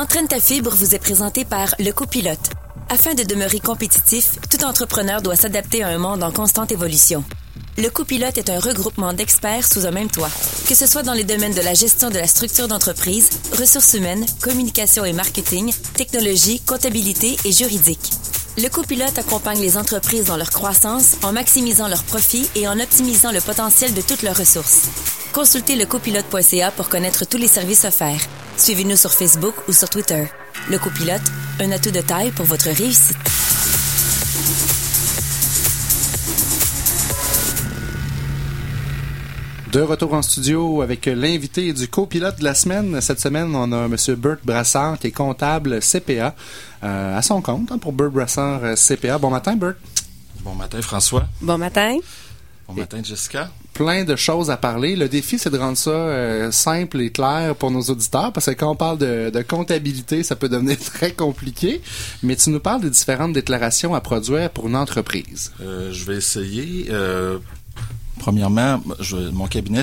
Entraîne ta fibre vous est présenté par Le Copilote. Afin de demeurer compétitif, tout entrepreneur doit s'adapter à un monde en constante évolution. Le copilote est un regroupement d'experts sous un même toit. Que ce soit dans les domaines de la gestion de la structure d'entreprise, ressources humaines, communication et marketing, technologie, comptabilité et juridique. Le copilote accompagne les entreprises dans leur croissance en maximisant leurs profits et en optimisant le potentiel de toutes leurs ressources. Consultez lecopilote.ca pour connaître tous les services offerts. Suivez-nous sur Facebook ou sur Twitter. Le copilote, un atout de taille pour votre réussite. De retour en studio avec l'invité du copilote de la semaine. Cette semaine, on a M. Bert Brassard qui est comptable CPA euh, à son compte hein, pour Bert Brassard euh, CPA. Bon matin, Bert. Bon matin, François. Bon matin. Bon matin, Jessica. Plein de choses à parler. Le défi, c'est de rendre ça euh, simple et clair pour nos auditeurs parce que quand on parle de, de, comptabilité, ça peut devenir très compliqué. Mais tu nous parles des différentes déclarations à produire pour une entreprise. je vais essayer. Premièrement, je, mon cabinet,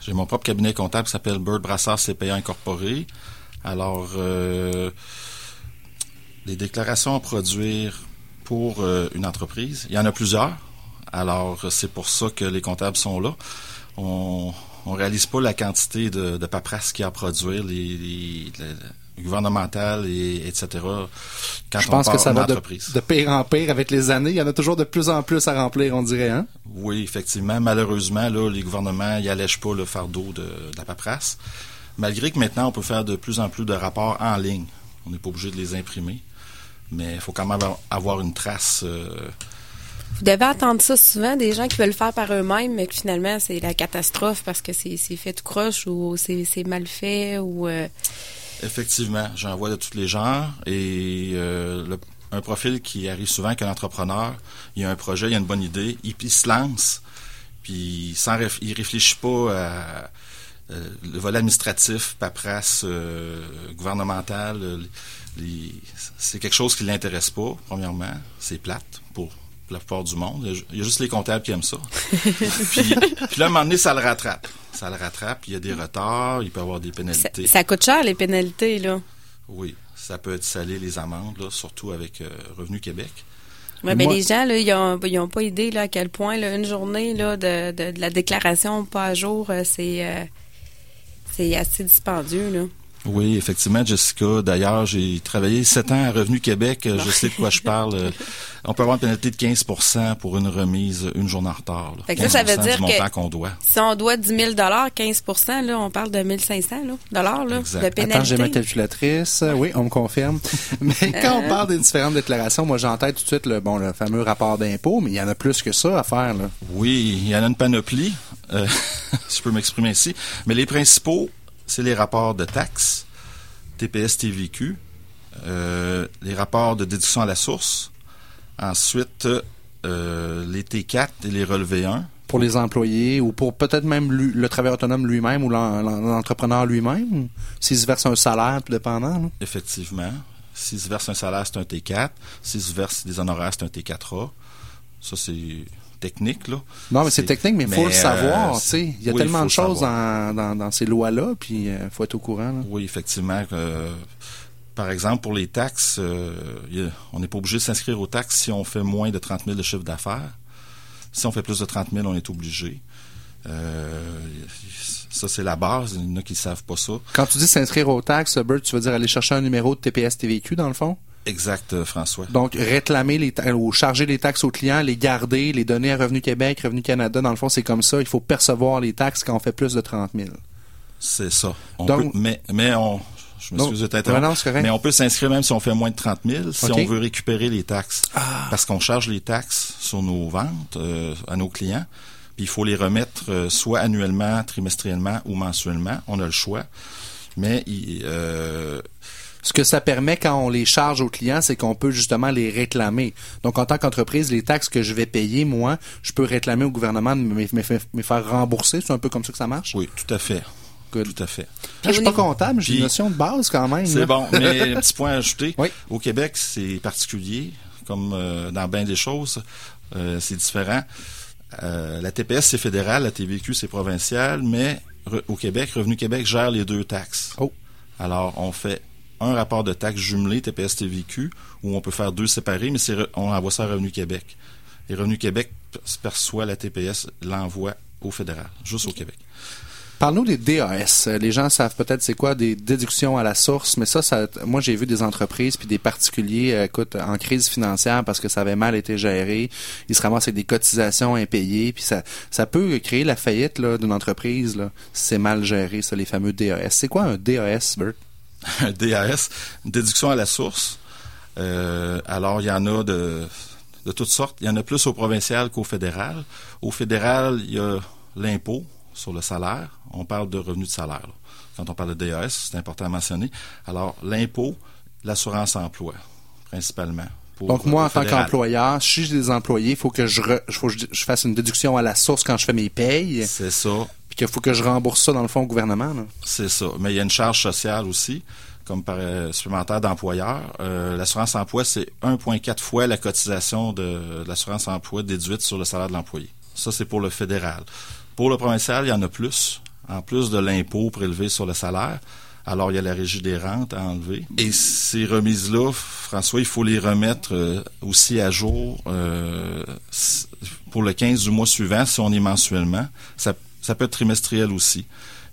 j'ai mon propre cabinet comptable qui s'appelle Bird Brassard CPA Incorporé. Alors, euh, les déclarations à produire pour euh, une entreprise, il y en a plusieurs. Alors, c'est pour ça que les comptables sont là. On ne réalise pas la quantité de, de paperasse qu'il y a à produire. les, gouvernementale et etc. Quand Je pense que ça va de, de, pire en pire avec les années. Il y en a toujours de plus en plus à remplir, on dirait, hein? Oui, effectivement. Malheureusement, là, les gouvernements n'y allègent pas le fardeau de, de, la paperasse. Malgré que maintenant, on peut faire de plus en plus de rapports en ligne. On n'est pas obligé de les imprimer. Mais il faut quand même avoir une trace. Euh, vous devez attendre ça souvent, des gens qui veulent le faire par eux-mêmes, mais que finalement, c'est la catastrophe parce que c'est fait tout croche ou c'est mal fait ou... Euh, Effectivement, j'en vois de tous les genres et euh, un profil qui arrive souvent qu'un entrepreneur, il a un projet, il a une bonne idée, il, se lance, puis sans il réfléchit pas à euh, le volet administratif, paperasse, euh, gouvernemental. c'est quelque chose qui l'intéresse pas, premièrement. C'est plate pour la plupart du monde. Il y a juste les comptables qui aiment ça. puis, là, à un moment donné, ça le rattrape. Ça le rattrape. Il y a des retards, il peut y avoir des pénalités. Ça, coûte cher, les pénalités, là. Oui, ça peut être salé, les amendes, là, surtout avec euh, Revenu Québec. Oui, mais les gens, là, ils n'ont pas idée là, à quel point là, une journée là, de, de, la déclaration pas à jour, euh, c'est euh, c'est assez dispendieux. Là. Oui, effectivement, Jessica. D'ailleurs, j'ai travaillé sept ans à Revenu Québec. Je sais de quoi je parle. On peut avoir une pénalité de 15% pour une remise une journée en retard. Fait que ça, ça veut dire que qu'on doit. si on doit 10 000 15% là, on parle de 1 500 dollars là, de pénalité. Attends, j'ai ma calculatrice. Oui, on me confirme. mais quand on parle des différentes déclarations, moi, j'entends tout de suite le, bon, le fameux rapport d'impôt, mais il y en a plus que ça à faire. Là. Oui, il y en a une panoplie, euh, si je peux m'exprimer ici. Mais les principaux, c'est les rapports de taxes, TPS, TVQ, euh, les rapports de déduction à la source, ensuite euh, les T4 et les relevés 1. Pour les employés ou pour peut-être même le travailleur autonome lui-même ou l'entrepreneur lui-même, s'il se verse un salaire, tout dépendant. Effectivement. S'il se verse un salaire, c'est un T4. S'il se verse des honoraires, c'est un T4A. Ça, c'est technique. Là. Non, mais c'est technique, mais il faut le savoir. Euh, il y a tellement de choses dans, ces lois-là, puis il euh, faut être au courant. Oui, effectivement. Euh, par exemple, pour les taxes, on n'est pas obligé de s'inscrire aux taxes si on fait moins de 30 000 de chiffre d'affaires. Si on fait plus de 30 000, on est obligé. ça, c'est la base. Il y en a qui ne savent pas ça. Quand tu dis s'inscrire aux taxes, Bert, tu veux dire aller chercher un numéro de TPS-TVQ, dans le fond? Exact, euh, François. Donc, réclamer les ou charger les taxes aux clients, les garder, les donner à Revenu Québec, Revenu Canada, dans le fond, c'est comme ça. Il faut percevoir les taxes quand on fait plus de 30 000. C'est ça. mais, mais on, je m'excuse de mais on peut s'inscrire même si on fait moins de 30 000, si on veut récupérer les taxes. Ah. Parce qu'on charge les taxes sur nos ventes euh, à nos clients, puis il faut les remettre euh, soit annuellement, trimestriellement ou mensuellement. On a le choix. Mais euh, ce que ça permet quand on les charge aux clients, c'est qu'on peut justement les réclamer. Donc, en tant qu'entreprise, les taxes que je vais payer, moi, je peux réclamer au gouvernement de me, faire rembourser. C'est un peu comme ça que ça marche? Oui, tout à fait. Tout à fait. Je je suis pas comptable, j'ai une notion de base quand même. C'est bon, mais un petit point à ajouter. Au Québec, c'est particulier, comme euh, dans bien des choses. Euh, c'est différent. Euh, la TPS, c'est fédéral, la TVQ, c'est provincial, mais au Québec, Revenu Québec gère les deux taxes. Oh. Alors, on fait un rapport de taxe jumelé TPS TVQ où on peut faire deux séparés, mais c'est on envoie ça à Revenu Québec. Et Revenu Québec perçoit la TPS, l'envoie au fédéral, juste au Québec. Parle-nous des DAS. Les gens savent peut-être c'est quoi des déductions à la source, mais ça, ça moi j'ai vu des entreprises puis des particuliers, euh, écoute, en crise financière parce que ça avait mal été géré, ils se ramassent avec des cotisations impayées, puis ça, ça peut créer la faillite d'une entreprise là, si c'est mal géré, ça, les fameux DAS. C'est quoi un DAS, Bert? un DAS, une déduction à la source. Euh, alors, il y en a de, de toutes sortes. Il y en a plus au provincial qu'au fédéral. Au fédéral, il y a l'impôt sur le salaire. On parle de revenu de salaire. Quand on parle de DAS, c'est important à mentionner. Alors, l'impôt, l'assurance emploi, principalement. Donc, moi, en tant qu'employeur, si j'ai des employés, il faut que je, faut que je fasse une déduction à la source quand je fais mes payes. C'est ça. Puis qu'il faut que je rembourse ça, dans le fond, au gouvernement. C'est ça. Mais il y a une charge sociale aussi comme par euh, supplémentaire d'employeur. Euh, l'assurance emploi, c'est 1,4 fois la cotisation de l'assurance emploi déduite sur le salaire de l'employé. Ça, c'est pour le fédéral. Pour le provincial, il y en a plus. En plus de l'impôt prélevé sur le salaire, alors il y a la régie des rentes à enlever. Et ces remises-là, François, il faut les remettre euh, aussi à jour pour le 15 du mois suivant, si on est mensuellement. Ça, ça peut être trimestriel aussi.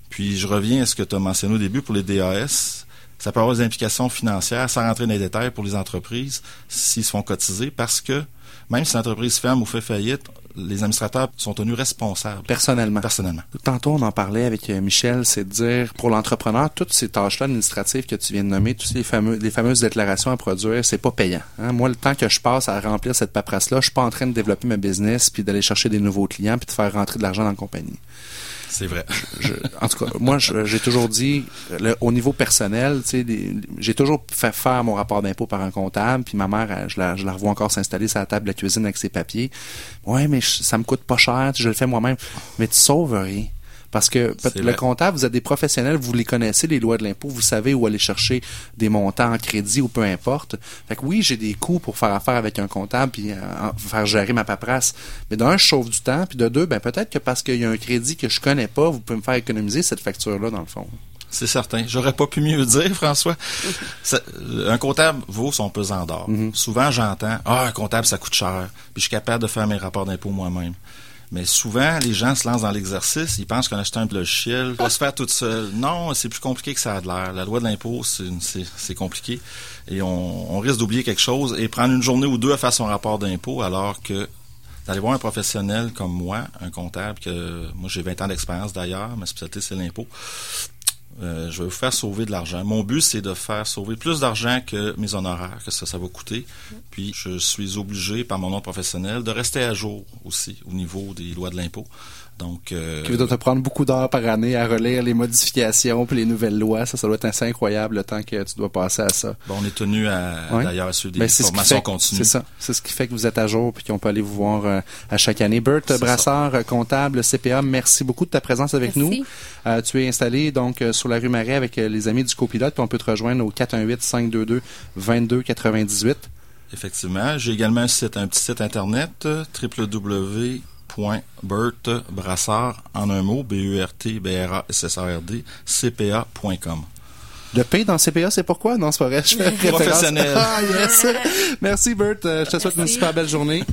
Puis je reviens à ce que tu as mentionné au début pour les DAS. Ça peut avoir des implications financières, sans rentrer dans les détails pour les entreprises, s'ils se font cotiser, parce que même si l'entreprise ferme ou fait faillite, les administrateurs sont tenus responsables. Personnellement. Personnellement. Tantôt, on en parlait avec euh, Michel, c'est de dire, pour l'entrepreneur, toutes ces tâches-là administratives que tu viens de nommer, toutes les, fameux, les fameuses déclarations à produire, c'est pas payant. Hein. Moi, le temps que je passe à remplir cette paperasse-là, je suis pas en train de développer ma business, puis d'aller chercher des nouveaux clients, puis de faire rentrer de l'argent dans la compagnie. C'est vrai. en tout cas, moi, j'ai toujours dit, au niveau personnel, j'ai toujours fait faire mon rapport d'impôt par un comptable, puis ma mère, je la, je la revois encore s'installer sur la table de la cuisine avec ses papiers. Ouais, mais ça me coûte pas cher, je le fais moi-même. Mais tu sauves rien. Parce que le comptable, vous êtes des professionnels, vous les connaissez, les lois de l'impôt, vous savez où aller chercher des montants en crédit ou peu importe. Fait que oui, j'ai des coûts pour faire affaire avec un comptable puis euh, faire gérer ma paperasse. Mais d'un, je sauve du temps, puis de deux, ben peut-être que parce qu'il y a un crédit que je connais pas, vous pouvez me faire économiser cette facture-là, dans le fond. C'est certain. J'aurais pas pu mieux dire, François. un comptable vaut son pesant d'or. Mm-hmm. Souvent, j'entends, ah, un comptable, ça coûte cher, puis je suis capable de faire mes rapports d'impôt moi-même. Mais souvent, les gens se lancent dans l'exercice, ils pensent qu'en achetant un logiciel, va se faire tout seul. Non, c'est plus compliqué que ça a de l'air. La loi de l'impôt, c'est compliqué. Et on, risque d'oublier quelque chose et prendre une journée ou deux à faire son rapport d'impôt, alors que d'aller voir un professionnel comme moi, un comptable, que moi j'ai 20 ans d'expérience d'ailleurs, ma spécialité c'est l'impôt, euh, je vais vous faire sauver de l'argent. Mon but, c'est de faire sauver plus d'argent que mes honoraires, que ça, ça va coûter. Puis, je suis obligé, par mon nom professionnel, de rester à jour aussi au niveau des lois de l'impôt. Donc, euh, qui doit te prendre beaucoup d'heures par année à relire les modifications puis les nouvelles lois. Ça, ça doit être assez incroyable le temps que tu dois passer à ça. Bon, on est tenu à, d'ailleurs à suivre des ben, formations continues. C'est ça. C'est ce qui fait que vous êtes à jour puis qu'on peut aller vous voir euh, à chaque année. Bert Brassard, euh, comptable CPA, merci beaucoup de ta présence avec nous. tu es installé donc sur la rue Marais avec les amis du copilote puis on peut te rejoindre au 418 522 2298. Effectivement. J'ai également un, site, un petit site internet www Brassard en un mot, B-E-R-T-B-R-A-S-S-A-R-D, CPA.com. Le P dans CPA, c'est pourquoi? Non, c'est pas vrai. Professionnel. Ah, yes. Merci, Bert. Je te souhaite une super belle journée.